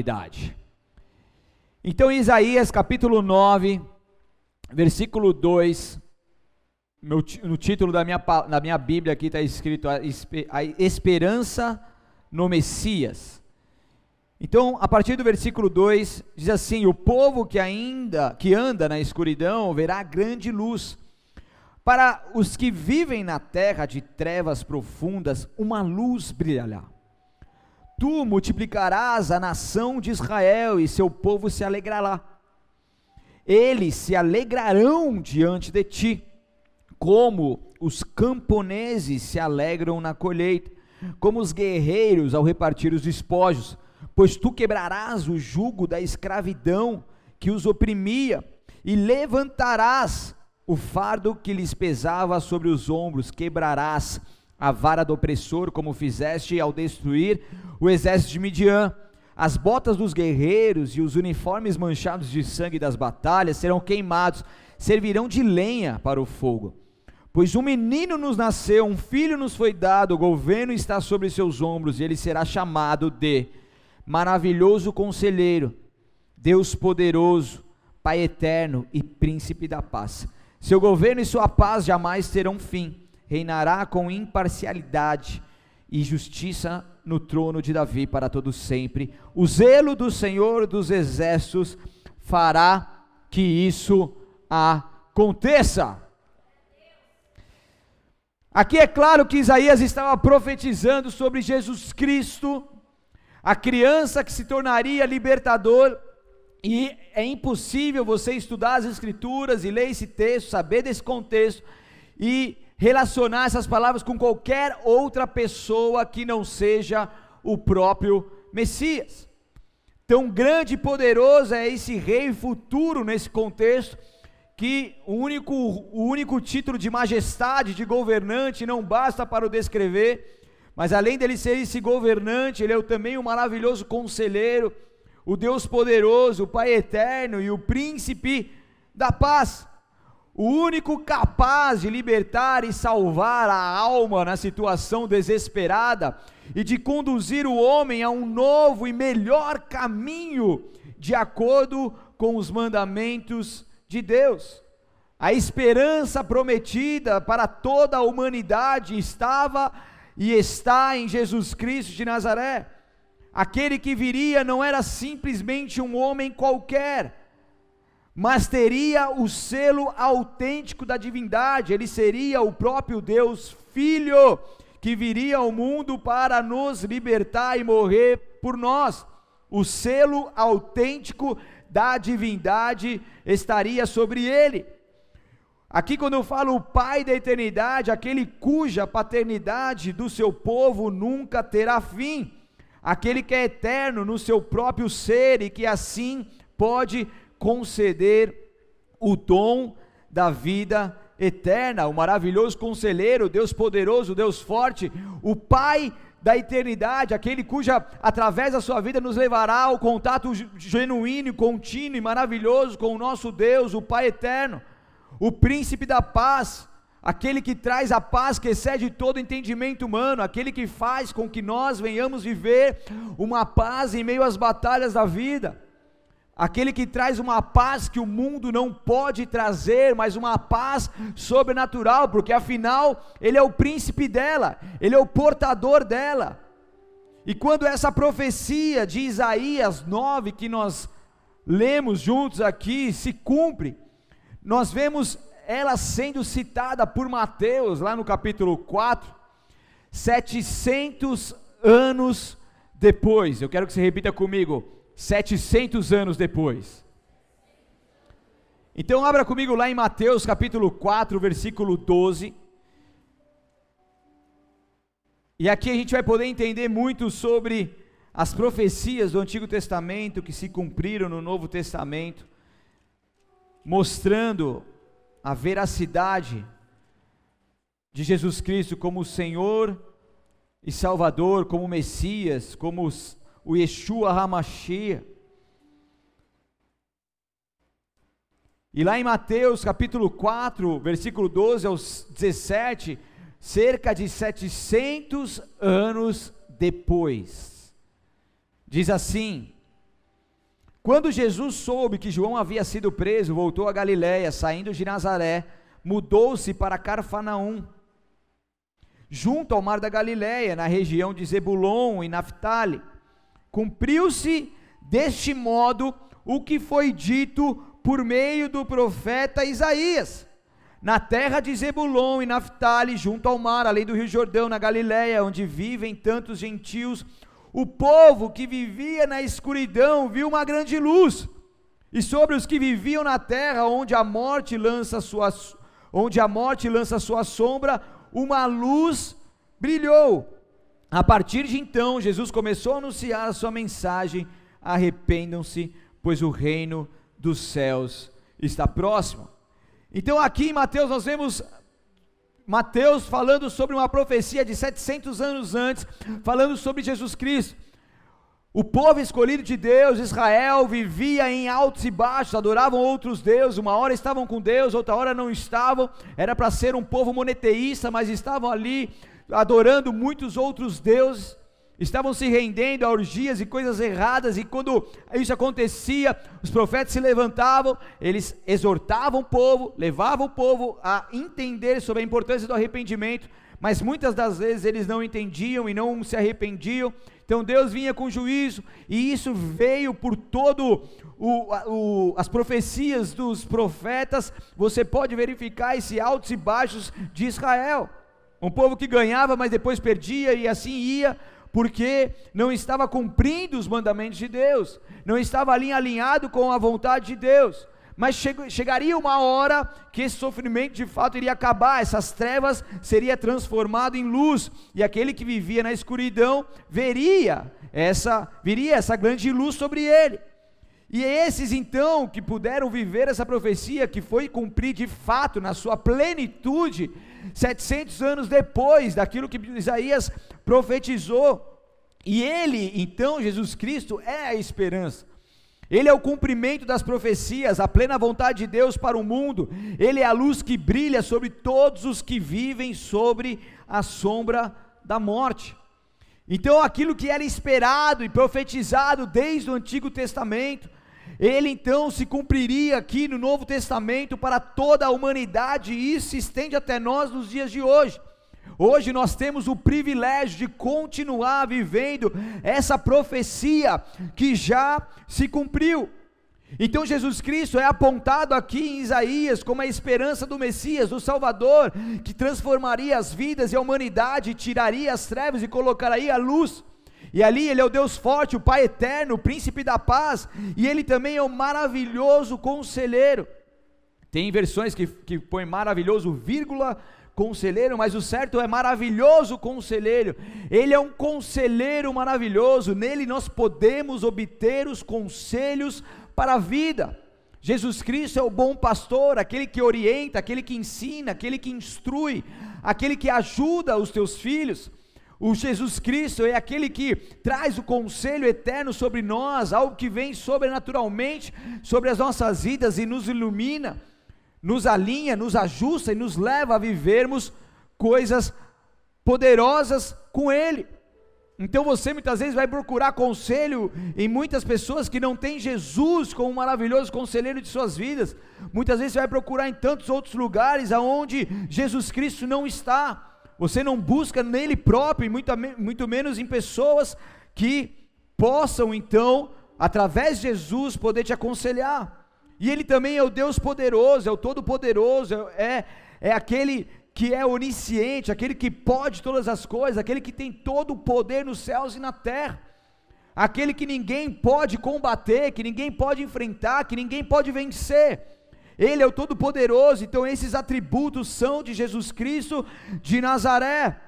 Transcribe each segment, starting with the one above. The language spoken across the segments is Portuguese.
idade. Então, Isaías capítulo 9, versículo 2, meu, no título da minha, da minha Bíblia aqui está escrito a, a esperança no Messias. Então, a partir do versículo 2, diz assim: O povo que ainda que anda na escuridão verá grande luz. Para os que vivem na terra de trevas profundas, uma luz brilhará. Tu multiplicarás a nação de Israel e seu povo se alegrará. Eles se alegrarão diante de ti, como os camponeses se alegram na colheita, como os guerreiros ao repartir os despojos, pois tu quebrarás o jugo da escravidão que os oprimia e levantarás o fardo que lhes pesava sobre os ombros, quebrarás a vara do opressor, como fizeste ao destruir o exército de Midian. As botas dos guerreiros e os uniformes manchados de sangue das batalhas serão queimados, servirão de lenha para o fogo. Pois um menino nos nasceu, um filho nos foi dado, o governo está sobre seus ombros, e ele será chamado de Maravilhoso Conselheiro, Deus Poderoso, Pai Eterno e Príncipe da Paz. Seu governo e sua paz jamais terão fim. Reinará com imparcialidade e justiça no trono de Davi para todo sempre. O zelo do Senhor dos exércitos fará que isso aconteça. Aqui é claro que Isaías estava profetizando sobre Jesus Cristo, a criança que se tornaria libertador e é impossível você estudar as Escrituras e ler esse texto, saber desse contexto e relacionar essas palavras com qualquer outra pessoa que não seja o próprio Messias. Tão grande e poderoso é esse rei futuro nesse contexto, que o único, o único título de majestade, de governante, não basta para o descrever, mas além dele ser esse governante, ele é também um maravilhoso conselheiro o Deus poderoso, o Pai eterno e o príncipe da paz. O único capaz de libertar e salvar a alma na situação desesperada e de conduzir o homem a um novo e melhor caminho, de acordo com os mandamentos de Deus. A esperança prometida para toda a humanidade estava e está em Jesus Cristo de Nazaré. Aquele que viria não era simplesmente um homem qualquer, mas teria o selo autêntico da divindade, ele seria o próprio Deus Filho, que viria ao mundo para nos libertar e morrer por nós. O selo autêntico da divindade estaria sobre ele. Aqui, quando eu falo o Pai da eternidade, aquele cuja paternidade do seu povo nunca terá fim aquele que é eterno no seu próprio ser e que assim pode conceder o dom da vida eterna, o maravilhoso conselheiro, Deus poderoso, Deus forte, o Pai da eternidade, aquele cuja através da sua vida nos levará ao contato genuíno, contínuo e maravilhoso com o nosso Deus, o Pai eterno, o príncipe da paz, aquele que traz a paz que excede todo entendimento humano, aquele que faz com que nós venhamos viver uma paz em meio às batalhas da vida, aquele que traz uma paz que o mundo não pode trazer, mas uma paz sobrenatural, porque afinal ele é o príncipe dela, ele é o portador dela. E quando essa profecia de Isaías 9 que nós lemos juntos aqui se cumpre, nós vemos ela sendo citada por Mateus, lá no capítulo 4, 700 anos depois. Eu quero que você repita comigo: 700 anos depois. Então, abra comigo lá em Mateus capítulo 4, versículo 12. E aqui a gente vai poder entender muito sobre as profecias do Antigo Testamento que se cumpriram no Novo Testamento, mostrando a veracidade de Jesus Cristo como Senhor e Salvador, como Messias, como o Yeshua HaMashiach. E lá em Mateus capítulo 4, versículo 12 ao 17, cerca de 700 anos depois, diz assim: Quando Jesus soube que João havia sido preso, voltou a Galiléia, saindo de Nazaré, mudou-se para Carfanaum, junto ao mar da Galiléia, na região de Zebulon e Naphtali. Cumpriu-se deste modo o que foi dito por meio do profeta Isaías. Na terra de Zebulon e Naphtali, junto ao mar, além do rio Jordão, na Galiléia, onde vivem tantos gentios, o povo que vivia na escuridão viu uma grande luz. E sobre os que viviam na terra, onde a morte lança sua onde a morte lança sua sombra, uma luz brilhou. A partir de então, Jesus começou a anunciar a sua mensagem: arrependam-se, pois o reino dos céus está próximo. Então, aqui em Mateus, nós vemos Mateus falando sobre uma profecia de 700 anos antes, falando sobre Jesus Cristo. O povo escolhido de Deus, Israel, vivia em altos e baixos, adoravam outros deuses, uma hora estavam com Deus, outra hora não estavam, era para ser um povo monoteísta, mas estavam ali adorando muitos outros deuses estavam se rendendo a orgias e coisas erradas, e quando isso acontecia, os profetas se levantavam, eles exortavam o povo, levavam o povo a entender sobre a importância do arrependimento, mas muitas das vezes eles não entendiam e não se arrependiam, então Deus vinha com juízo, e isso veio por todo o, o, as profecias dos profetas, você pode verificar esse altos e baixos de Israel, um povo que ganhava, mas depois perdia, e assim ia, porque não estava cumprindo os mandamentos de Deus, não estava ali alinhado com a vontade de Deus. Mas chegaria uma hora que esse sofrimento de fato iria acabar, essas trevas seria transformado em luz, e aquele que vivia na escuridão veria essa, viria essa grande luz sobre ele. E esses então que puderam viver essa profecia que foi cumprir de fato na sua plenitude, 700 anos depois daquilo que Isaías profetizou. E ele, então, Jesus Cristo, é a esperança. Ele é o cumprimento das profecias, a plena vontade de Deus para o mundo. Ele é a luz que brilha sobre todos os que vivem sobre a sombra da morte. Então, aquilo que era esperado e profetizado desde o Antigo Testamento, ele então se cumpriria aqui no Novo Testamento para toda a humanidade e isso se estende até nós nos dias de hoje. Hoje nós temos o privilégio de continuar vivendo essa profecia que já se cumpriu. Então Jesus Cristo é apontado aqui em Isaías como a esperança do Messias, do Salvador, que transformaria as vidas e a humanidade, tiraria as trevas e colocaria a luz. E ali ele é o Deus forte, o Pai eterno, o príncipe da paz, e ele também é o maravilhoso conselheiro. Tem versões que, que põe maravilhoso, vírgula, conselheiro, mas o certo é maravilhoso conselheiro. Ele é um conselheiro maravilhoso, nele nós podemos obter os conselhos para a vida. Jesus Cristo é o bom pastor, aquele que orienta, aquele que ensina, aquele que instrui, aquele que ajuda os teus filhos. O Jesus Cristo é aquele que traz o conselho eterno sobre nós, algo que vem sobrenaturalmente sobre as nossas vidas e nos ilumina, nos alinha, nos ajusta e nos leva a vivermos coisas poderosas com Ele. Então você muitas vezes vai procurar conselho em muitas pessoas que não têm Jesus como um maravilhoso conselheiro de suas vidas. Muitas vezes você vai procurar em tantos outros lugares aonde Jesus Cristo não está. Você não busca nele próprio, muito, muito menos em pessoas que possam então, através de Jesus, poder te aconselhar. E ele também é o Deus poderoso, é o Todo-Poderoso, é, é aquele que é onisciente, aquele que pode todas as coisas, aquele que tem todo o poder nos céus e na terra, aquele que ninguém pode combater, que ninguém pode enfrentar, que ninguém pode vencer. Ele é o Todo-Poderoso, então esses atributos são de Jesus Cristo de Nazaré.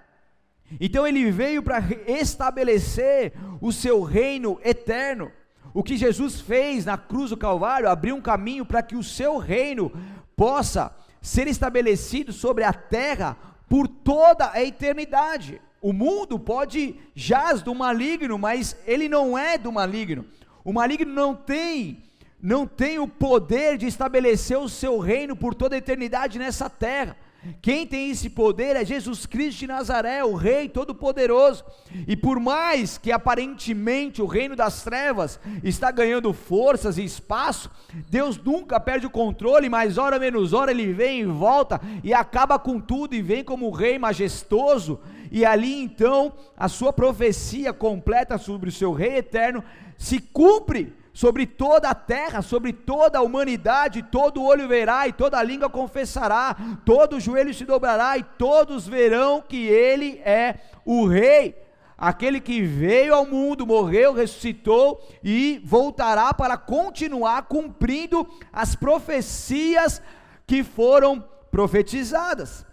Então ele veio para estabelecer o seu reino eterno. O que Jesus fez na cruz do Calvário abriu um caminho para que o seu reino possa ser estabelecido sobre a terra por toda a eternidade. O mundo pode jaz do maligno, mas ele não é do maligno. O maligno não tem não tem o poder de estabelecer o seu reino por toda a eternidade nessa terra. Quem tem esse poder é Jesus Cristo de Nazaré, o Rei Todo-Poderoso. E por mais que aparentemente o reino das trevas está ganhando forças e espaço, Deus nunca perde o controle, mas hora menos hora ele vem e volta e acaba com tudo e vem como o Rei majestoso. E ali então a sua profecia completa sobre o seu Rei eterno se cumpre sobre toda a terra, sobre toda a humanidade, todo olho verá e toda língua confessará, todo joelho se dobrará e todos verão que ele é o rei, aquele que veio ao mundo, morreu, ressuscitou e voltará para continuar cumprindo as profecias que foram profetizadas.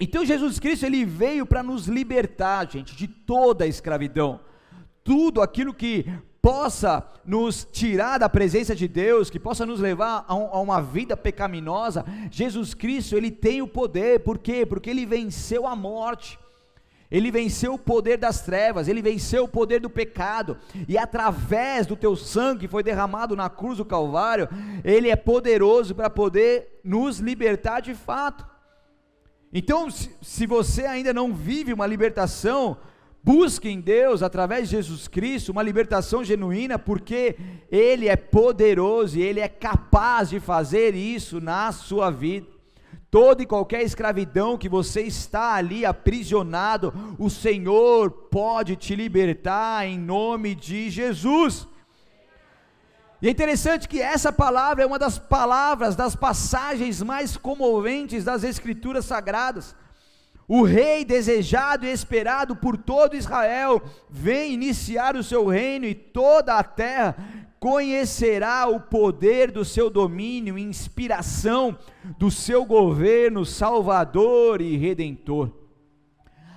Então Jesus Cristo ele veio para nos libertar, gente, de toda a escravidão. Tudo aquilo que possa nos tirar da presença de Deus, que possa nos levar a, um, a, uma vida pecaminosa, Jesus Cristo, ele tem o poder, por quê? Porque ele venceu a morte. Ele venceu o poder das trevas, ele venceu o poder do pecado, e através do teu sangue que foi derramado na cruz do Calvário, ele é poderoso para poder nos libertar de fato. Então, se, se você ainda não vive uma libertação, Busque em Deus, através de Jesus Cristo, uma libertação genuína, porque Ele é poderoso e Ele é capaz de fazer isso na sua vida. Toda e qualquer escravidão que você está ali aprisionado, o Senhor pode te libertar em nome de Jesus. E é interessante que essa palavra é uma das palavras, das passagens mais comoventes das Escrituras Sagradas. O rei desejado e esperado por todo Israel vem iniciar o seu reino e toda a terra conhecerá o poder do seu domínio inspiração do seu governo salvador e redentor.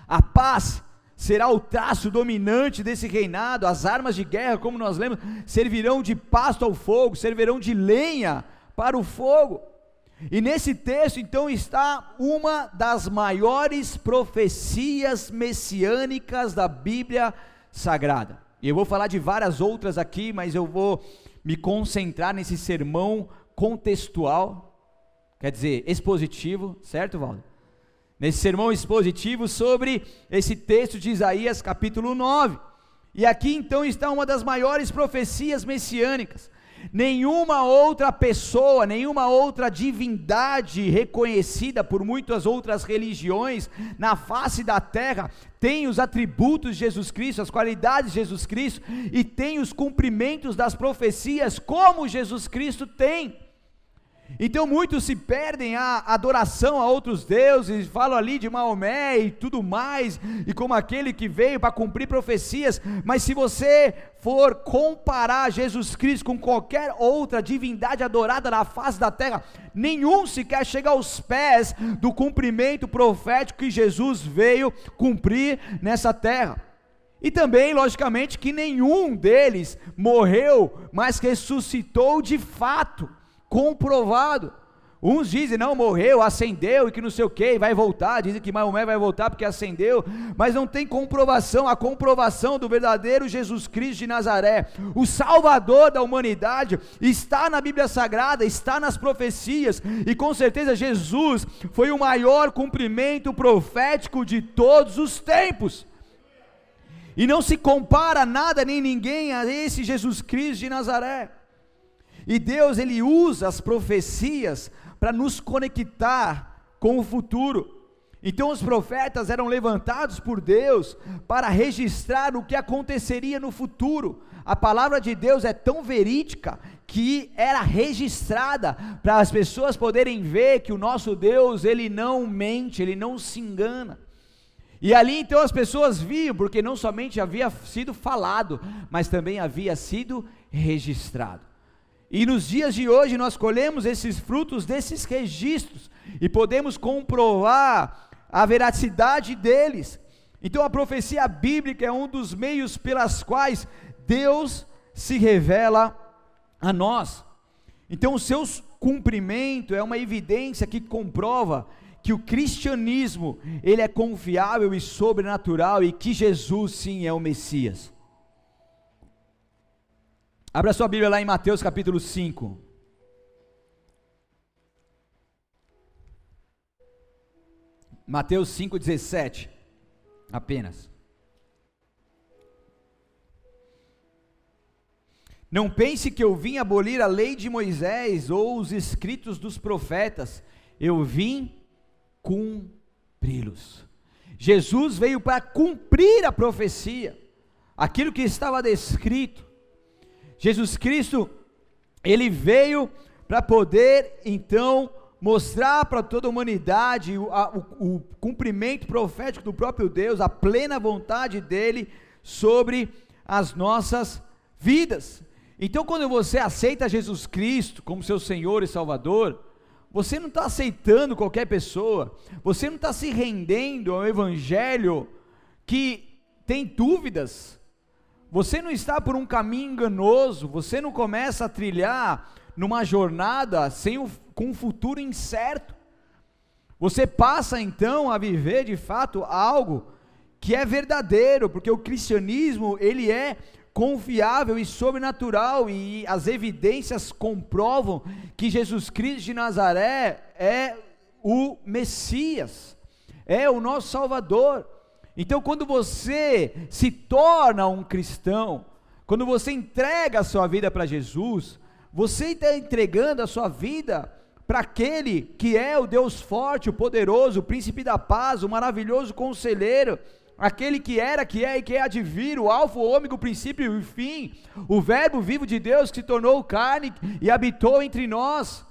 A paz será o traço dominante desse reinado, as armas de guerra, como nós lemos, servirão de pasto ao fogo, servirão de lenha para o fogo. E nesse texto, então, está uma das maiores profecias messiânicas da Bíblia Sagrada. E eu vou falar de várias outras aqui, mas eu vou me concentrar nesse sermão contextual, quer dizer, expositivo, certo, Valdo? Nesse sermão expositivo sobre esse texto de Isaías, capítulo 9. E aqui então está uma das maiores profecias messiânicas. Nenhuma outra pessoa, nenhuma outra divindade reconhecida por muitas outras religiões na face da terra tem os atributos de Jesus Cristo, as qualidades de Jesus Cristo e tem os cumprimentos das profecias como Jesus Cristo tem. Então muitos se perdem a adoração a outros deuses, falam ali de Maomé e tudo mais, e como aquele que veio para cumprir profecias, mas se você for comparar Jesus Cristo com qualquer outra divindade adorada na face da terra, nenhum sequer chega aos pés do cumprimento profético que Jesus veio cumprir nessa terra. E também, logicamente, que nenhum deles morreu, mas ressuscitou de fato comprovado. Uns dizem, não, morreu, acendeu e que não sei o que, vai voltar. Dizem que Maomé vai voltar porque acendeu, mas não tem comprovação. A comprovação do verdadeiro Jesus Cristo de Nazaré, o Salvador da humanidade, está na Bíblia Sagrada, está nas profecias, e com certeza Jesus foi o maior cumprimento profético de todos os tempos. E não se compara nada nem ninguém a esse Jesus Cristo de Nazaré. E Deus ele usa as profecias para nos conectar com o futuro. Então os profetas eram levantados por Deus para registrar o que aconteceria no futuro. A palavra de Deus é tão verídica que era registrada para as pessoas poderem ver que o nosso Deus, ele não mente, ele não se engana. E ali então as pessoas viam, porque não somente havia sido falado, mas também havia sido registrado. E nos dias de hoje nós colhemos esses frutos desses registros e podemos comprovar a veracidade deles. Então a profecia bíblica é um dos meios pelas quais Deus se revela a nós. Então o seu cumprimento é uma evidência que comprova que o cristianismo, ele é confiável e sobrenatural e que Jesus sim é o Messias. Abra sua Bíblia lá em Mateus capítulo 5. Mateus 5,17, apenas. Não pense que eu vim abolir a lei de Moisés ou os escritos dos profetas, eu vim cumpri-los. Jesus veio para cumprir a profecia, aquilo que estava descrito. Jesus Cristo, ele veio para poder então mostrar para toda a humanidade o, a, o, o cumprimento profético do próprio Deus, a plena vontade dele sobre as nossas vidas. Então, quando você aceita Jesus Cristo como seu Senhor e Salvador, você não está aceitando qualquer pessoa, você não está se rendendo ao Evangelho que tem dúvidas, você não está por um caminho enganoso, você não começa a trilhar numa jornada sem um, com um futuro incerto. Você passa então a viver de fato algo que é verdadeiro, porque o cristianismo ele é confiável e sobrenatural, e as evidências comprovam que Jesus Cristo de Nazaré é o Messias, é o nosso Salvador. Então, quando você se torna um cristão, quando você entrega a sua vida para Jesus, você está entregando a sua vida para aquele que é o Deus forte, o poderoso, o príncipe da paz, o maravilhoso conselheiro, aquele que era, que é e que é de vir, o alfa, o ômega, o princípio e o fim, o verbo vivo de Deus que se tornou carne e habitou entre nós.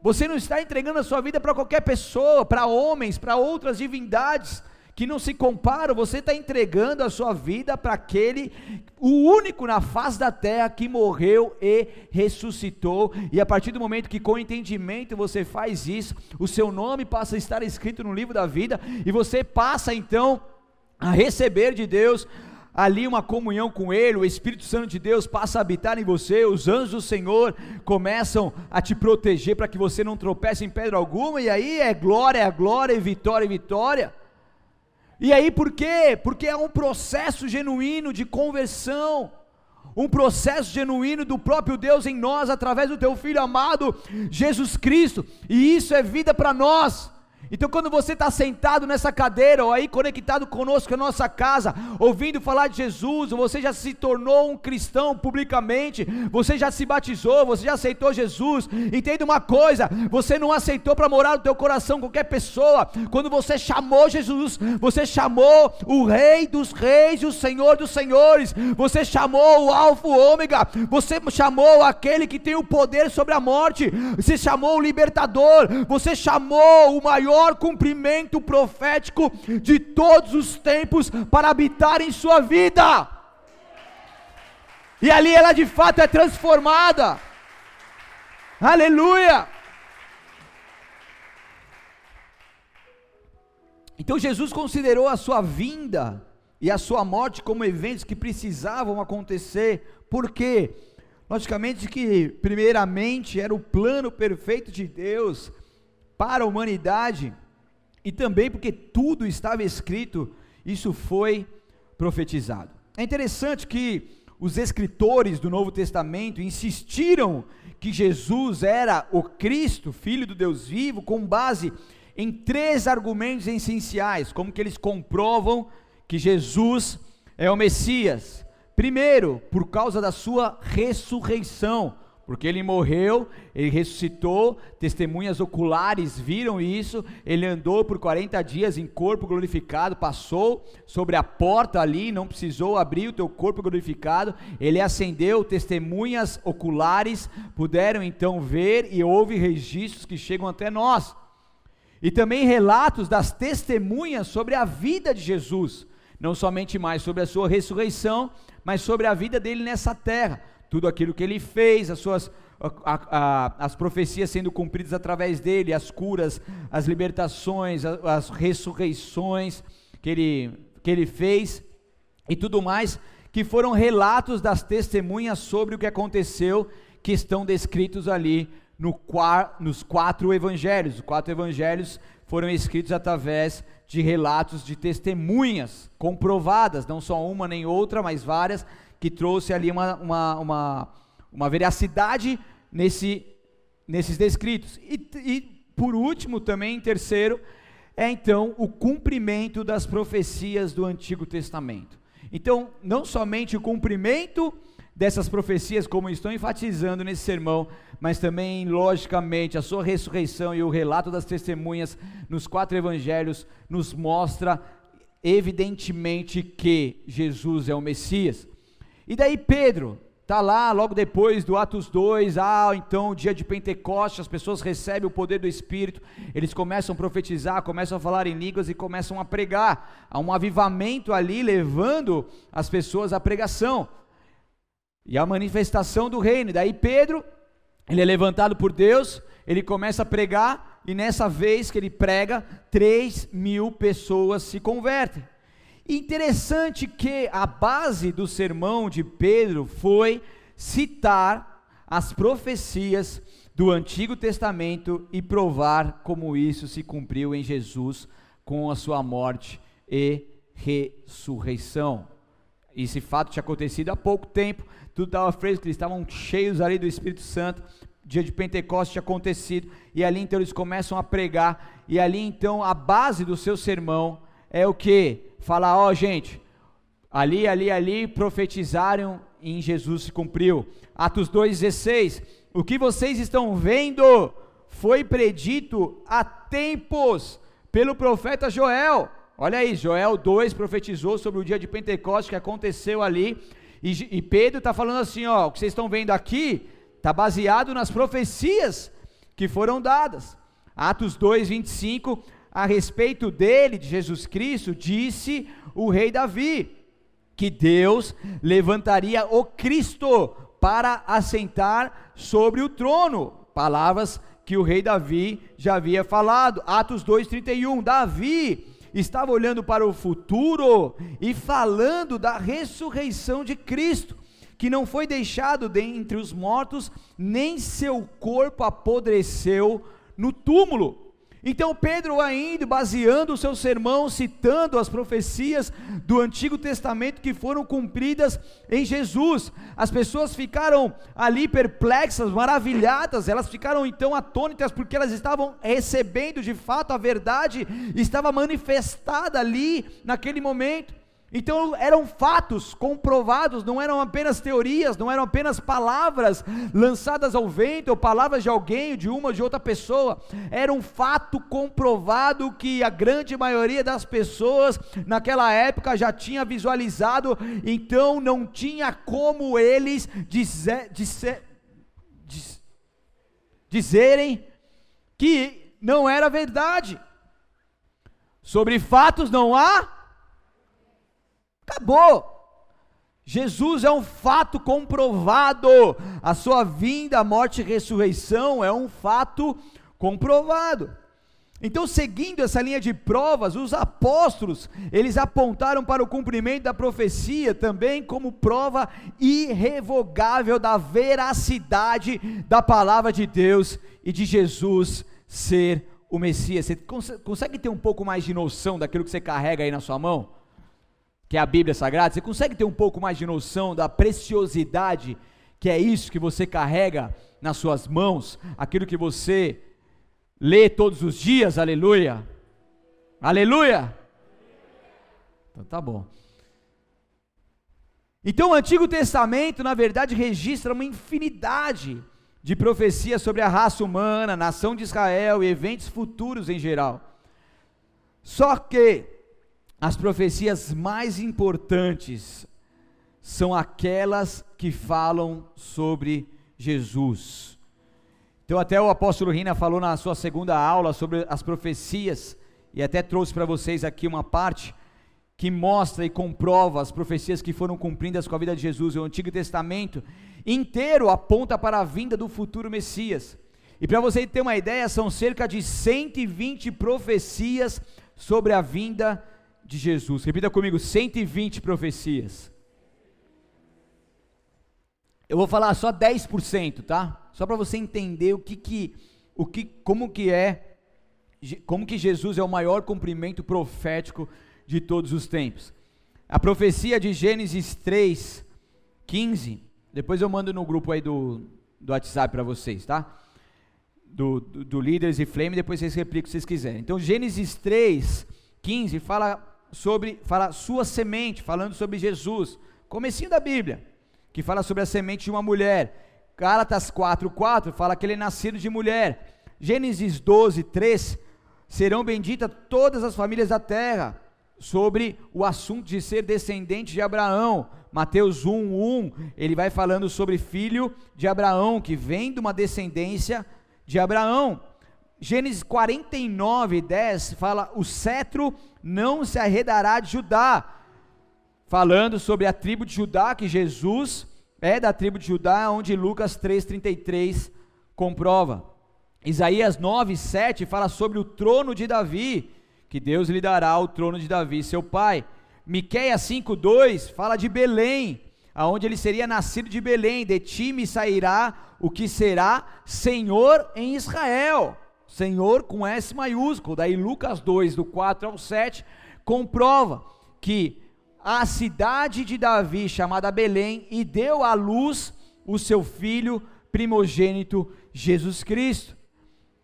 Você não está entregando a sua vida para qualquer pessoa, para homens, para outras divindades que não se comparam, você está entregando a sua vida para aquele, o único na face da terra que morreu e ressuscitou, e a partir do momento que com entendimento você faz isso, o seu nome passa a estar escrito no livro da vida, e você passa então a receber de Deus ali uma comunhão com Ele, o Espírito Santo de Deus passa a habitar em você, os anjos do Senhor começam a te proteger para que você não tropece em pedra alguma, e aí é glória, é glória, e vitória, vitória. E aí por quê? Porque é um processo genuíno de conversão, um processo genuíno do próprio Deus em nós, através do teu Filho amado, Jesus Cristo, e isso é vida para nós. Então, quando você está sentado nessa cadeira, ou aí conectado conosco na nossa casa, ouvindo falar de Jesus, você já se tornou um cristão publicamente, você já se batizou, você já aceitou Jesus, entenda uma coisa: você não aceitou para morar no teu coração qualquer pessoa, quando você chamou Jesus, você chamou o Rei dos Reis e o Senhor dos Senhores, você chamou o Alfa Ômega, você chamou aquele que tem o poder sobre a morte, você chamou o libertador, você chamou o maior maior cumprimento profético de todos os tempos para habitar em sua vida. E ali ela de fato é transformada. Aleluia! Então Jesus considerou a sua vinda e a sua morte como eventos que precisavam acontecer, porque logicamente que primeiramente era o plano perfeito de Deus para a humanidade, e também porque tudo estava escrito, isso foi profetizado. É interessante que os escritores do Novo Testamento insistiram que Jesus era o Cristo, filho do Deus vivo, com base em três argumentos essenciais, como que eles comprovam que Jesus é o Messias. Primeiro, por causa da sua ressurreição porque ele morreu, ele ressuscitou, testemunhas oculares viram isso, ele andou por 40 dias em corpo glorificado, passou sobre a porta ali, não precisou abrir o teu corpo glorificado, ele ascendeu, testemunhas oculares puderam então ver e houve registros que chegam até nós. E também relatos das testemunhas sobre a vida de Jesus, não somente mais sobre a sua ressurreição, mas sobre a vida dele nessa terra tudo aquilo que ele fez, as suas a, a, as profecias sendo cumpridas através dele, as curas, as libertações, as, as ressurreições que ele, que ele fez e tudo mais, que foram relatos das testemunhas sobre o que aconteceu, que estão descritos ali no, nos quatro evangelhos. Os quatro evangelhos foram escritos através de relatos de testemunhas comprovadas, não só uma nem outra, mas várias que trouxe ali uma, uma, uma, uma veracidade nesse, nesses descritos. E, e, por último, também, em terceiro, é então o cumprimento das profecias do Antigo Testamento. Então, não somente o cumprimento dessas profecias, como estou enfatizando nesse sermão, mas também, logicamente, a sua ressurreição e o relato das testemunhas nos quatro evangelhos nos mostra evidentemente que Jesus é o Messias. E daí Pedro, Está lá, logo depois do Atos 2, ah, então dia de Pentecostes, as pessoas recebem o poder do Espírito, eles começam a profetizar, começam a falar em línguas e começam a pregar. Há um avivamento ali levando as pessoas à pregação e à manifestação do reino. E daí Pedro, ele é levantado por Deus, ele começa a pregar, e nessa vez que ele prega, 3 mil pessoas se convertem. Interessante que a base do sermão de Pedro foi citar as profecias do Antigo Testamento e provar como isso se cumpriu em Jesus com a sua morte e ressurreição. Esse fato tinha acontecido há pouco tempo, tudo estava fresco, eles estavam cheios ali do Espírito Santo, dia de Pentecostes tinha acontecido, e ali então eles começam a pregar, e ali então a base do seu sermão é o que? Falar, ó oh, gente, ali, ali, ali profetizaram e em Jesus se cumpriu. Atos 2,16, o que vocês estão vendo foi predito há tempos pelo profeta Joel. Olha aí, Joel 2 profetizou sobre o dia de Pentecostes que aconteceu ali. E, e Pedro está falando assim: ó, o que vocês estão vendo aqui está baseado nas profecias que foram dadas. Atos 2, 25 a respeito dele, de Jesus Cristo, disse o rei Davi, que Deus levantaria o Cristo para assentar sobre o trono. Palavras que o rei Davi já havia falado. Atos 2:31. Davi estava olhando para o futuro e falando da ressurreição de Cristo, que não foi deixado dentre os mortos, nem seu corpo apodreceu no túmulo. Então Pedro ainda baseando o seu sermão, citando as profecias do Antigo Testamento que foram cumpridas em Jesus. As pessoas ficaram ali perplexas, maravilhadas, elas ficaram então atônitas porque elas estavam recebendo de fato a verdade, estava manifestada ali naquele momento. Então eram fatos comprovados, não eram apenas teorias, não eram apenas palavras lançadas ao vento, ou palavras de alguém, de uma de outra pessoa. Era um fato comprovado que a grande maioria das pessoas naquela época já tinha visualizado, então não tinha como eles dizer, dizer, diz, dizerem que não era verdade. Sobre fatos não há Acabou. Jesus é um fato comprovado. A sua vinda, morte e ressurreição é um fato comprovado. Então, seguindo essa linha de provas, os apóstolos, eles apontaram para o cumprimento da profecia também como prova irrevogável da veracidade da palavra de Deus e de Jesus ser o Messias. Você consegue ter um pouco mais de noção daquilo que você carrega aí na sua mão? Que é a Bíblia Sagrada, você consegue ter um pouco mais de noção da preciosidade que é isso que você carrega nas suas mãos, aquilo que você lê todos os dias, aleluia. Aleluia. Então tá bom. Então o Antigo Testamento, na verdade, registra uma infinidade de profecias sobre a raça humana, nação de Israel e eventos futuros em geral. Só que as profecias mais importantes são aquelas que falam sobre Jesus. Então, até o apóstolo Rina falou na sua segunda aula sobre as profecias, e até trouxe para vocês aqui uma parte que mostra e comprova as profecias que foram cumpridas com a vida de Jesus. O Antigo Testamento inteiro aponta para a vinda do futuro Messias. E para você ter uma ideia, são cerca de 120 profecias sobre a vinda de Jesus. Repita comigo: 120 profecias. Eu vou falar só 10%, tá? Só para você entender o que que o que como que é como que Jesus é o maior cumprimento profético de todos os tempos. A profecia de Gênesis 3, 15, depois eu mando no grupo aí do, do WhatsApp para vocês, tá? do, do, do Líderes e Flame, depois vocês replicam se vocês quiserem. Então, Gênesis 3, 15, fala sobre, fala sua semente, falando sobre Jesus. Comecinho da Bíblia, que fala sobre a semente de uma mulher. Gálatas 4, 4, fala que ele é nascido de mulher. Gênesis 12, 3, serão benditas todas as famílias da terra, sobre o assunto de ser descendente de Abraão. Mateus 1, 1, ele vai falando sobre filho de Abraão, que vem de uma descendência de Abraão. Gênesis 49, 10 fala: O cetro não se arredará de Judá, falando sobre a tribo de Judá, que Jesus é da tribo de Judá, onde Lucas 3,33 comprova. Isaías 9, 7 fala sobre o trono de Davi, que Deus lhe dará o trono de Davi, seu pai. Miqueias 5:2 fala de Belém, aonde ele seria nascido de Belém, de ti me sairá o que será Senhor em Israel. Senhor com S maiúsculo. Daí Lucas 2 do 4 ao 7 comprova que a cidade de Davi, chamada Belém, e deu à luz o seu filho primogênito Jesus Cristo.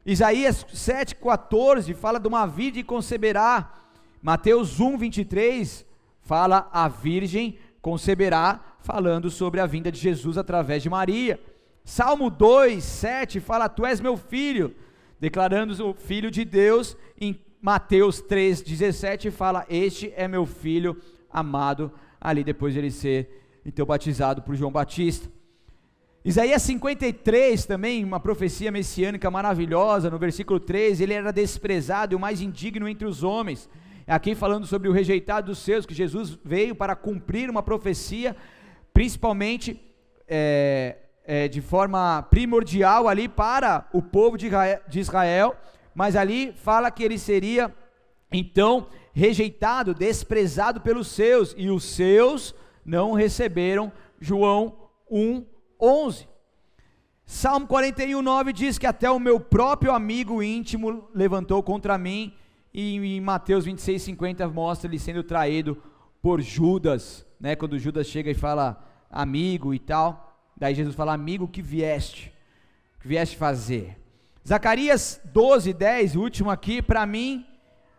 Isaías 7,14 fala de uma virgem conceberá. Mateus 1, 23 fala a virgem conceberá, falando sobre a vinda de Jesus através de Maria. Salmo 2, 7 fala: Tu és meu filho, declarando o filho de Deus. Em Mateus 3, 17 fala: Este é meu filho amado, ali depois de ele ser então batizado por João Batista. Isaías 53 também, uma profecia messiânica maravilhosa, no versículo 3, ele era desprezado e o mais indigno entre os homens aqui falando sobre o rejeitado dos seus, que Jesus veio para cumprir uma profecia, principalmente é, é, de forma primordial ali para o povo de Israel, mas ali fala que ele seria então rejeitado, desprezado pelos seus, e os seus não receberam. João 1, 11. Salmo 41, 9 diz que até o meu próprio amigo íntimo levantou contra mim e em Mateus 26, 50 mostra ele sendo traído por Judas, né? Quando Judas chega e fala amigo e tal, daí Jesus fala amigo que vieste, que vieste fazer. Zacarias 12, 10, o último aqui, para mim,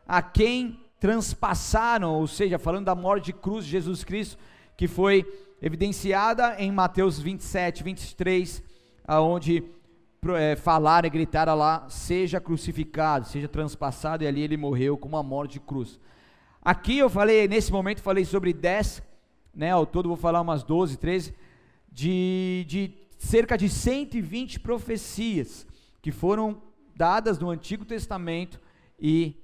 a quem transpassaram, ou seja, falando da morte de cruz de Jesus Cristo, que foi evidenciada em Mateus 27, 23, aonde é, falaram e gritaram lá: seja crucificado, seja transpassado, e ali ele morreu com uma morte de cruz. Aqui eu falei, nesse momento, falei sobre 10, né, ao todo vou falar umas 12, 13, de, de cerca de 120 profecias que foram dadas no Antigo Testamento e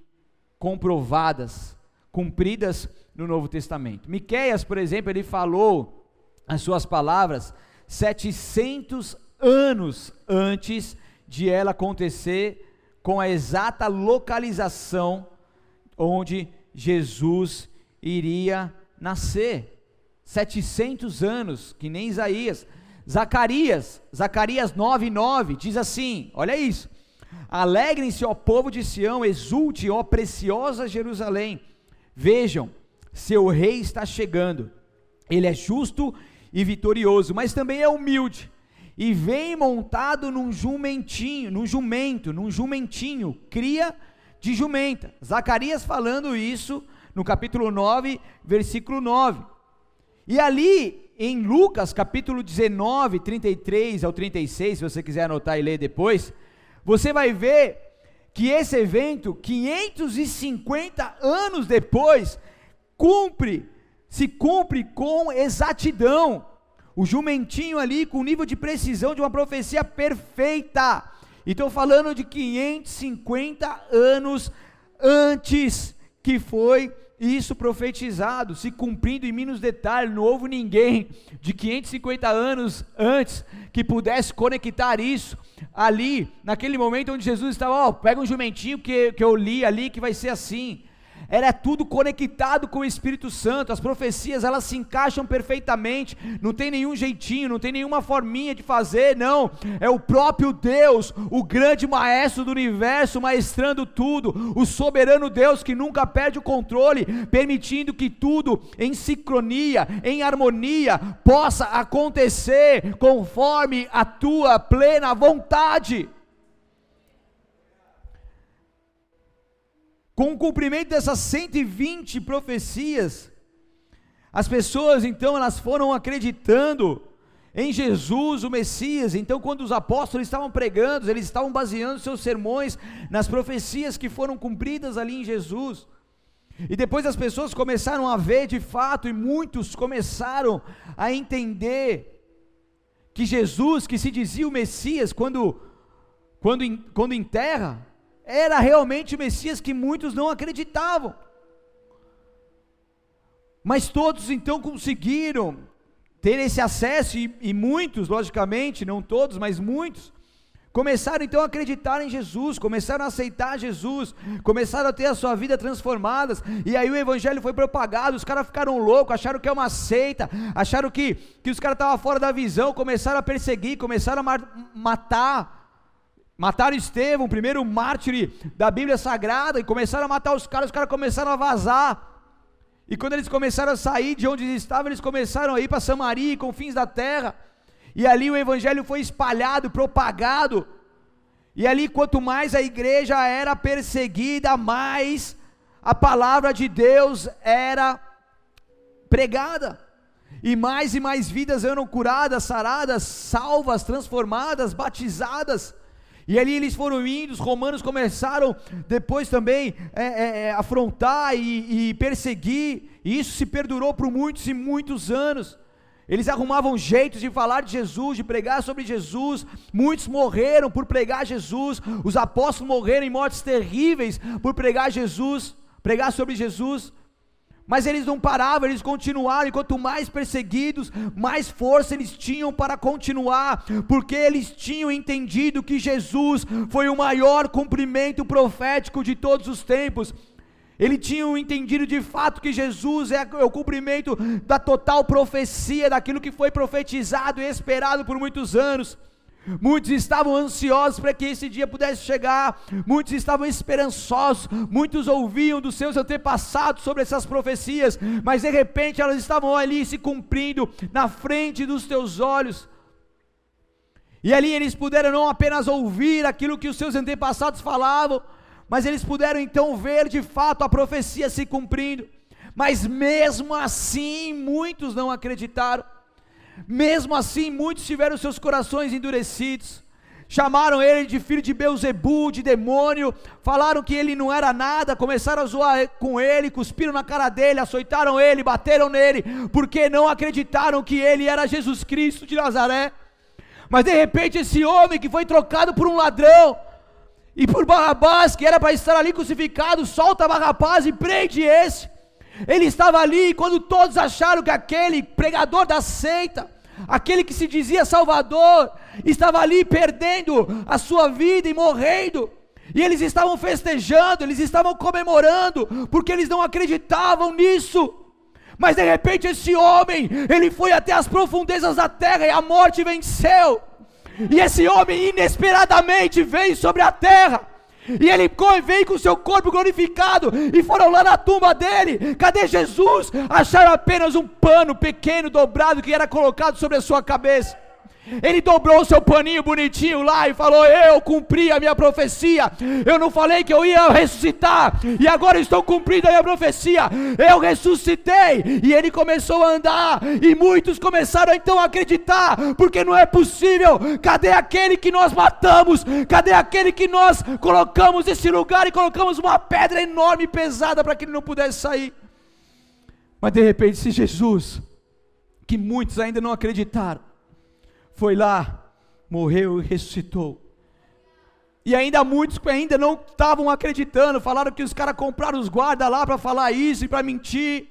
comprovadas, cumpridas no Novo Testamento. Miqueias, por exemplo, ele falou as suas palavras 700 anos antes de ela acontecer, com a exata localização onde Jesus iria nascer. 700 anos, que nem Isaías. Zacarias, Zacarias 9:9 diz assim: Olha isso. Alegrem-se, ó povo de Sião, exulte, ó preciosa Jerusalém. Vejam, seu rei está chegando. Ele é justo e vitorioso, mas também é humilde e vem montado num jumentinho, num jumento, num jumentinho, cria de jumenta. Zacarias falando isso no capítulo 9, versículo 9. E ali em Lucas, capítulo 19, 33 ao 36, se você quiser anotar e ler depois, você vai ver que esse evento, 550 anos depois, cumpre, se cumpre com exatidão o jumentinho ali com nível de precisão de uma profecia perfeita. E estou falando de 550 anos antes que foi isso profetizado, se cumprindo em mínimos detalhes, não houve ninguém de 550 anos antes que pudesse conectar isso ali, naquele momento onde Jesus estava, ó, oh, pega um jumentinho que, que eu li ali que vai ser assim era tudo conectado com o Espírito Santo, as profecias elas se encaixam perfeitamente, não tem nenhum jeitinho, não tem nenhuma forminha de fazer, não, é o próprio Deus, o grande maestro do universo, maestrando tudo, o soberano Deus que nunca perde o controle, permitindo que tudo em sincronia, em harmonia, possa acontecer conforme a tua plena vontade. Com o cumprimento dessas 120 profecias, as pessoas então elas foram acreditando em Jesus, o Messias. Então, quando os apóstolos estavam pregando, eles estavam baseando seus sermões nas profecias que foram cumpridas ali em Jesus. E depois as pessoas começaram a ver de fato, e muitos começaram a entender que Jesus, que se dizia o Messias, quando, quando, quando em terra, era realmente o Messias que muitos não acreditavam. Mas todos então conseguiram ter esse acesso, e, e muitos, logicamente, não todos, mas muitos, Começaram então a acreditar em Jesus, começaram a aceitar Jesus, começaram a ter a sua vida transformada, e aí o evangelho foi propagado, os caras ficaram loucos, acharam que é uma seita, acharam que, que os caras estavam fora da visão, começaram a perseguir, começaram a matar, mataram Estevão, primeiro mártir da Bíblia Sagrada, e começaram a matar os caras, os caras começaram a vazar, e quando eles começaram a sair de onde eles estavam, eles começaram a ir para Samaria e confins da terra, e ali o evangelho foi espalhado, propagado. E ali, quanto mais a igreja era perseguida, mais a palavra de Deus era pregada. E mais e mais vidas eram curadas, saradas, salvas, transformadas, batizadas. E ali eles foram indo, os romanos começaram depois também é, é, é afrontar e, e perseguir, e isso se perdurou por muitos e muitos anos. Eles arrumavam jeitos de falar de Jesus, de pregar sobre Jesus. Muitos morreram por pregar Jesus. Os apóstolos morreram em mortes terríveis por pregar Jesus, pregar sobre Jesus. Mas eles não paravam, eles continuaram, e quanto mais perseguidos, mais força eles tinham para continuar, porque eles tinham entendido que Jesus foi o maior cumprimento profético de todos os tempos. Ele tinha entendido de fato que Jesus é o cumprimento da total profecia, daquilo que foi profetizado e esperado por muitos anos. Muitos estavam ansiosos para que esse dia pudesse chegar, muitos estavam esperançosos, muitos ouviam dos seus antepassados sobre essas profecias, mas de repente elas estavam ali se cumprindo na frente dos teus olhos. E ali eles puderam não apenas ouvir aquilo que os seus antepassados falavam, mas eles puderam então ver de fato a profecia se cumprindo. Mas mesmo assim, muitos não acreditaram. Mesmo assim, muitos tiveram seus corações endurecidos. Chamaram ele de filho de Beuzebu, de demônio, falaram que ele não era nada, começaram a zoar com ele, cuspiram na cara dele, açoitaram ele, bateram nele, porque não acreditaram que ele era Jesus Cristo de Nazaré. Mas de repente, esse homem que foi trocado por um ladrão, e por Barrabás, que era para estar ali crucificado, solta Barrabás e prende esse. Ele estava ali quando todos acharam que aquele pregador da seita, aquele que se dizia Salvador, estava ali perdendo a sua vida e morrendo. E eles estavam festejando, eles estavam comemorando, porque eles não acreditavam nisso. Mas de repente esse homem, ele foi até as profundezas da terra e a morte venceu. E esse homem inesperadamente veio sobre a terra. E ele veio com seu corpo glorificado. E foram lá na tumba dele. Cadê Jesus? Acharam apenas um pano pequeno dobrado que era colocado sobre a sua cabeça. Ele dobrou o seu paninho bonitinho lá e falou: Eu cumpri a minha profecia. Eu não falei que eu ia ressuscitar, e agora estou cumprindo a minha profecia. Eu ressuscitei, e ele começou a andar, e muitos começaram então a acreditar, porque não é possível. Cadê aquele que nós matamos? Cadê aquele que nós colocamos nesse lugar e colocamos uma pedra enorme e pesada para que ele não pudesse sair? Mas de repente, se Jesus, que muitos ainda não acreditaram, foi lá, morreu e ressuscitou. E ainda muitos que ainda não estavam acreditando, falaram que os caras compraram os guardas lá para falar isso e para mentir.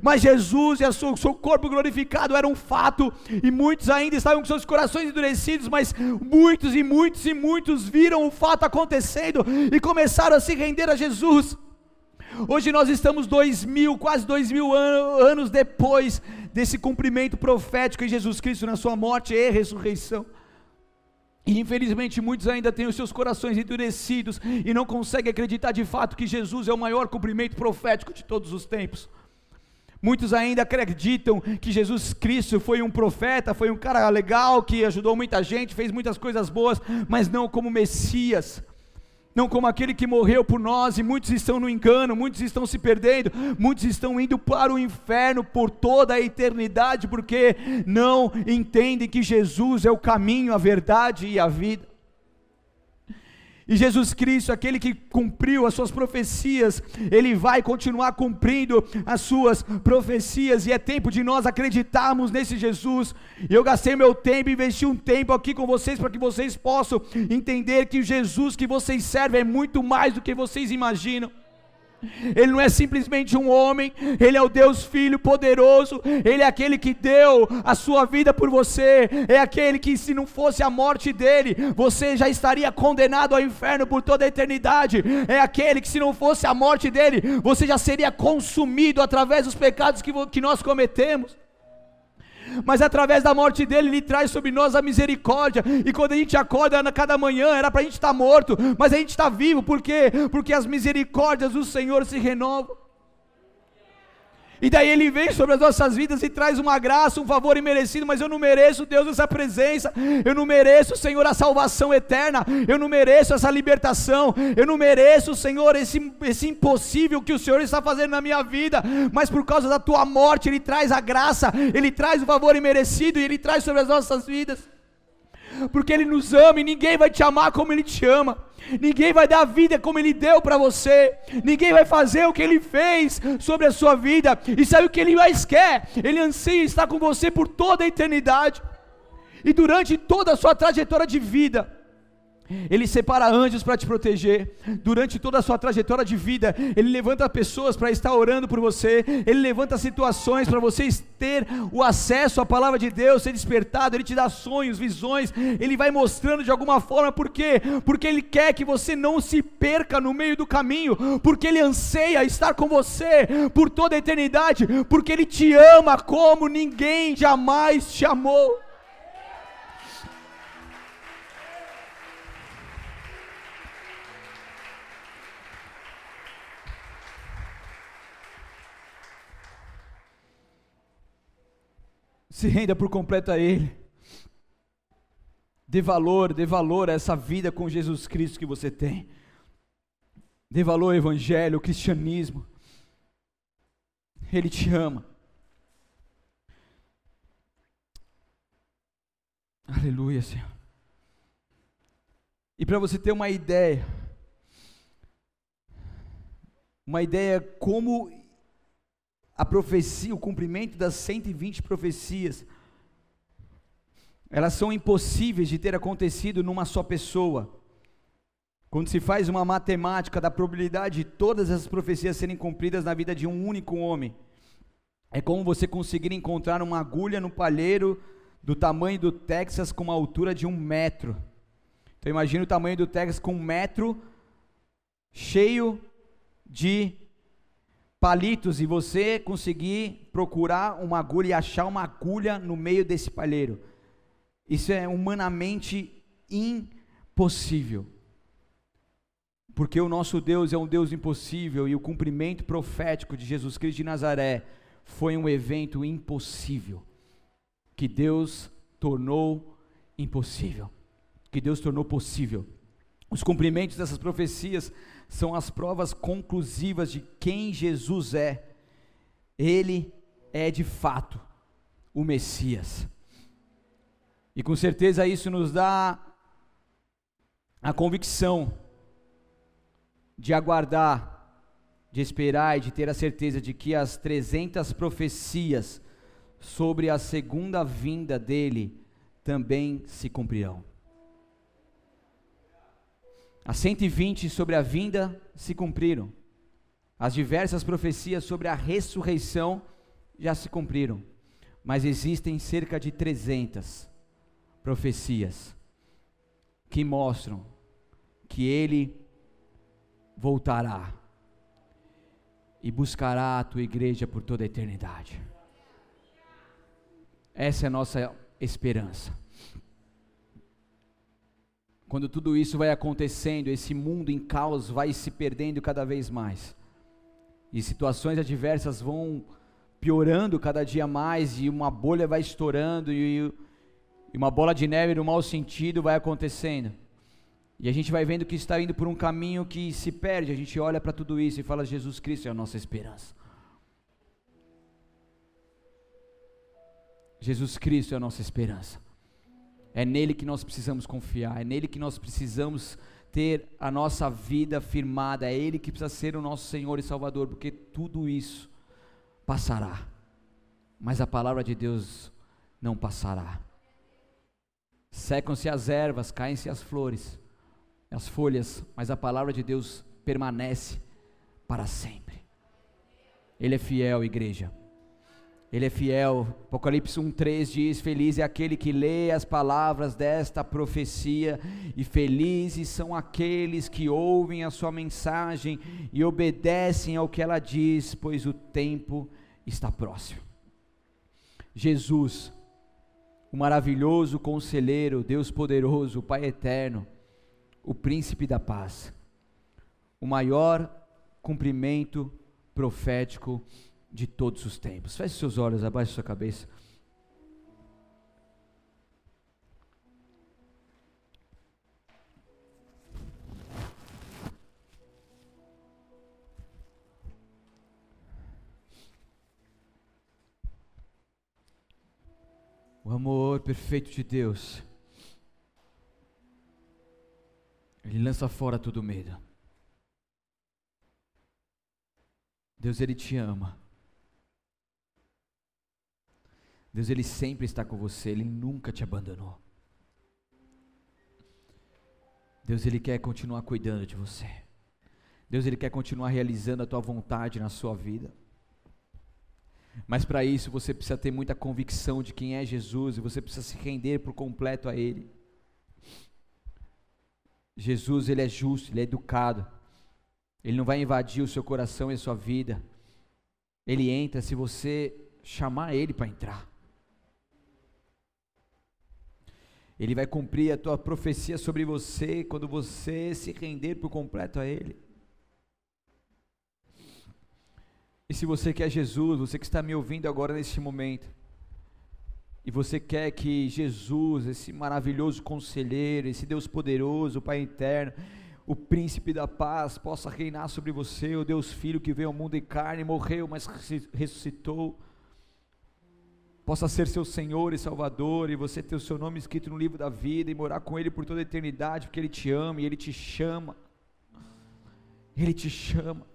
Mas Jesus e o seu, seu corpo glorificado era um fato, e muitos ainda estavam com seus corações endurecidos, mas muitos e muitos e muitos viram o fato acontecendo e começaram a se render a Jesus. Hoje nós estamos dois mil, quase dois mil anos depois desse cumprimento profético em Jesus Cristo na sua morte e ressurreição. E infelizmente muitos ainda têm os seus corações endurecidos e não conseguem acreditar de fato que Jesus é o maior cumprimento profético de todos os tempos. Muitos ainda acreditam que Jesus Cristo foi um profeta, foi um cara legal que ajudou muita gente, fez muitas coisas boas, mas não como Messias não como aquele que morreu por nós, e muitos estão no engano, muitos estão se perdendo, muitos estão indo para o inferno por toda a eternidade, porque não entendem que Jesus é o caminho, a verdade e a vida. E Jesus Cristo, aquele que cumpriu as suas profecias, ele vai continuar cumprindo as suas profecias, e é tempo de nós acreditarmos nesse Jesus. Eu gastei meu tempo, investi um tempo aqui com vocês para que vocês possam entender que o Jesus que vocês servem é muito mais do que vocês imaginam. Ele não é simplesmente um homem, ele é o Deus Filho poderoso, ele é aquele que deu a sua vida por você, é aquele que, se não fosse a morte dele, você já estaria condenado ao inferno por toda a eternidade, é aquele que, se não fosse a morte dele, você já seria consumido através dos pecados que, que nós cometemos mas através da morte dele, ele traz sobre nós a misericórdia. E quando a gente acorda na cada manhã, era para a gente estar tá morto, mas a gente está vivo, por quê? Porque as misericórdias do Senhor se renovam. E daí ele vem sobre as nossas vidas e traz uma graça, um favor imerecido, mas eu não mereço, Deus, essa presença, eu não mereço, Senhor, a salvação eterna, eu não mereço essa libertação, eu não mereço, Senhor, esse, esse impossível que o Senhor está fazendo na minha vida, mas por causa da tua morte, Ele traz a graça, Ele traz o favor imerecido e Ele traz sobre as nossas vidas, porque Ele nos ama e ninguém vai te amar como Ele te ama. Ninguém vai dar a vida como Ele deu para você. Ninguém vai fazer o que Ele fez sobre a sua vida. E sabe o que Ele mais quer? Ele anseia estar com você por toda a eternidade. E durante toda a sua trajetória de vida. Ele separa anjos para te proteger. Durante toda a sua trajetória de vida, Ele levanta pessoas para estar orando por você. Ele levanta situações para você ter o acesso à palavra de Deus, ser despertado. Ele te dá sonhos, visões. Ele vai mostrando de alguma forma. Por quê? Porque Ele quer que você não se perca no meio do caminho. Porque Ele anseia estar com você por toda a eternidade. Porque Ele te ama como ninguém jamais te amou. Se renda por completo a Ele. Dê valor, dê valor a essa vida com Jesus Cristo que você tem. Dê valor ao Evangelho, ao cristianismo. Ele te ama. Aleluia, Senhor. E para você ter uma ideia, uma ideia como a profecia, o cumprimento das 120 profecias, elas são impossíveis de ter acontecido numa só pessoa. Quando se faz uma matemática da probabilidade de todas essas profecias serem cumpridas na vida de um único homem, é como você conseguir encontrar uma agulha no palheiro do tamanho do Texas com uma altura de um metro. Então imagine o tamanho do Texas com um metro cheio de palitos e você conseguir procurar uma agulha e achar uma agulha no meio desse palheiro. Isso é humanamente impossível. Porque o nosso Deus é um Deus impossível e o cumprimento profético de Jesus Cristo de Nazaré foi um evento impossível que Deus tornou impossível, que Deus tornou possível. Os cumprimentos dessas profecias são as provas conclusivas de quem Jesus é. Ele é de fato o Messias. E com certeza isso nos dá a convicção de aguardar, de esperar e de ter a certeza de que as 300 profecias sobre a segunda vinda dele também se cumprirão. As 120 sobre a vinda se cumpriram. As diversas profecias sobre a ressurreição já se cumpriram. Mas existem cerca de 300 profecias que mostram que ele voltará e buscará a tua igreja por toda a eternidade. Essa é a nossa esperança. Quando tudo isso vai acontecendo, esse mundo em caos vai se perdendo cada vez mais. E situações adversas vão piorando cada dia mais, e uma bolha vai estourando, e, e uma bola de neve no mau sentido vai acontecendo. E a gente vai vendo que está indo por um caminho que se perde. A gente olha para tudo isso e fala: Jesus Cristo é a nossa esperança. Jesus Cristo é a nossa esperança. É nele que nós precisamos confiar, é nele que nós precisamos ter a nossa vida firmada, é ele que precisa ser o nosso Senhor e Salvador, porque tudo isso passará. Mas a palavra de Deus não passará. Secam-se as ervas, caem-se as flores, as folhas, mas a palavra de Deus permanece para sempre. Ele é fiel, igreja. Ele é fiel. Apocalipse 1:3 diz: Feliz é aquele que lê as palavras desta profecia, e felizes são aqueles que ouvem a sua mensagem e obedecem ao que ela diz, pois o tempo está próximo. Jesus, o maravilhoso conselheiro, Deus poderoso, o Pai eterno, o príncipe da paz, o maior cumprimento profético de todos os tempos. Feche seus olhos, abaixe sua cabeça. O amor perfeito de Deus, Ele lança fora todo medo. Deus, Ele te ama. Deus, Ele sempre está com você, Ele nunca te abandonou. Deus, Ele quer continuar cuidando de você. Deus, Ele quer continuar realizando a tua vontade na sua vida. Mas para isso você precisa ter muita convicção de quem é Jesus e você precisa se render por completo a Ele. Jesus, Ele é justo, Ele é educado. Ele não vai invadir o seu coração e a sua vida. Ele entra se você chamar Ele para entrar. Ele vai cumprir a tua profecia sobre você quando você se render por completo a Ele. E se você quer Jesus, você que está me ouvindo agora neste momento, e você quer que Jesus, esse maravilhoso conselheiro, esse Deus poderoso, Pai eterno, o príncipe da paz, possa reinar sobre você, o Deus Filho que veio ao mundo em carne, morreu, mas ressuscitou, possa ser seu Senhor e Salvador, e você ter o seu nome escrito no livro da vida e morar com Ele por toda a eternidade, porque Ele te ama e Ele te chama. Ele te chama.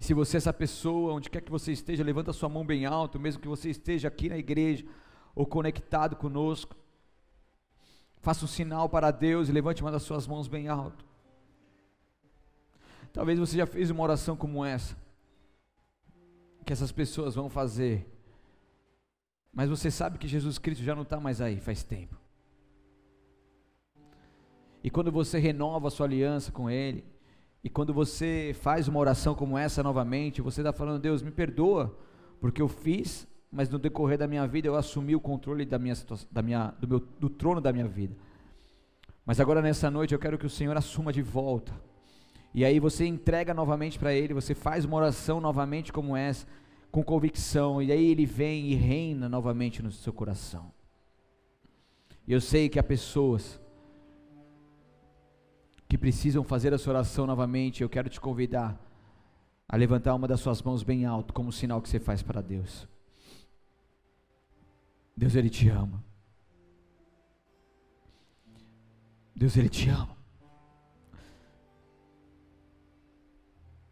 Se você é essa pessoa, onde quer que você esteja, levanta sua mão bem alto, mesmo que você esteja aqui na igreja ou conectado conosco. Faça um sinal para Deus e levante uma das suas mãos bem alto. Talvez você já fez uma oração como essa, que essas pessoas vão fazer mas você sabe que Jesus Cristo já não está mais aí faz tempo. E quando você renova a sua aliança com Ele, e quando você faz uma oração como essa novamente, você está falando, Deus, me perdoa, porque eu fiz, mas no decorrer da minha vida eu assumi o controle da minha, da minha, do, meu, do trono da minha vida. Mas agora nessa noite eu quero que o Senhor assuma de volta. E aí você entrega novamente para Ele, você faz uma oração novamente como essa com convicção, e aí ele vem e reina novamente no seu coração. E eu sei que há pessoas que precisam fazer essa oração novamente, eu quero te convidar a levantar uma das suas mãos bem alto, como sinal que você faz para Deus. Deus, Ele te ama. Deus, Ele te ama.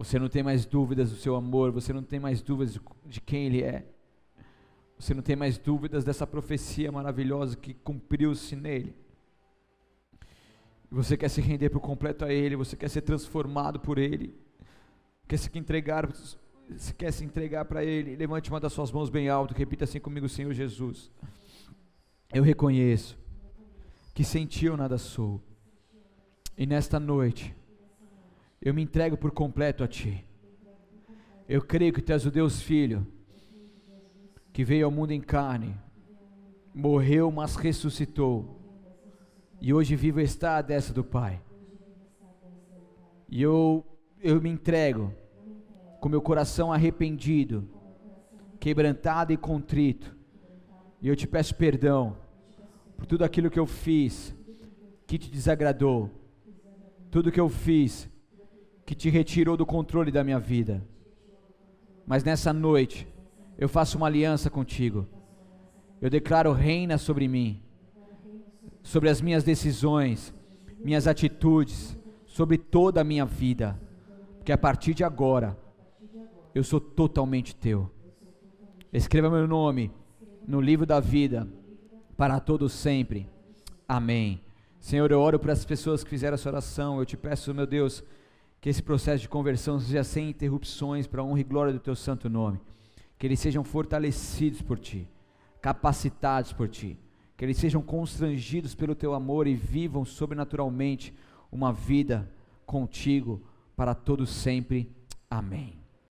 Você não tem mais dúvidas do seu amor, você não tem mais dúvidas de quem Ele é. Você não tem mais dúvidas dessa profecia maravilhosa que cumpriu-se nele. Você quer se render por completo a Ele, você quer ser transformado por Ele, quer se entregar, você quer se entregar para Ele. Levante uma das suas mãos bem alto, repita assim comigo, Senhor Jesus. Eu reconheço que sem Ti eu nada sou, e nesta noite eu me entrego por completo a Ti. Eu creio que Tu és o Deus Filho, que veio ao mundo em carne, morreu, mas ressuscitou, e hoje vivo está a destra do Pai. E eu, eu me entrego com meu coração arrependido, quebrantado e contrito, e eu te peço perdão por tudo aquilo que eu fiz que te desagradou, tudo que eu fiz que te retirou do controle da minha vida. Mas nessa noite, eu faço uma aliança contigo. Eu declaro reina sobre mim, sobre as minhas decisões, minhas atitudes, sobre toda a minha vida. Porque a partir de agora, eu sou totalmente teu. Escreva meu nome no livro da vida para todos sempre. Amém. Senhor, eu oro para as pessoas que fizeram essa oração. Eu te peço, meu Deus, que esse processo de conversão seja sem interrupções para a honra e glória do teu santo nome. Que eles sejam fortalecidos por ti, capacitados por ti. Que eles sejam constrangidos pelo teu amor e vivam sobrenaturalmente uma vida contigo para todos sempre. Amém.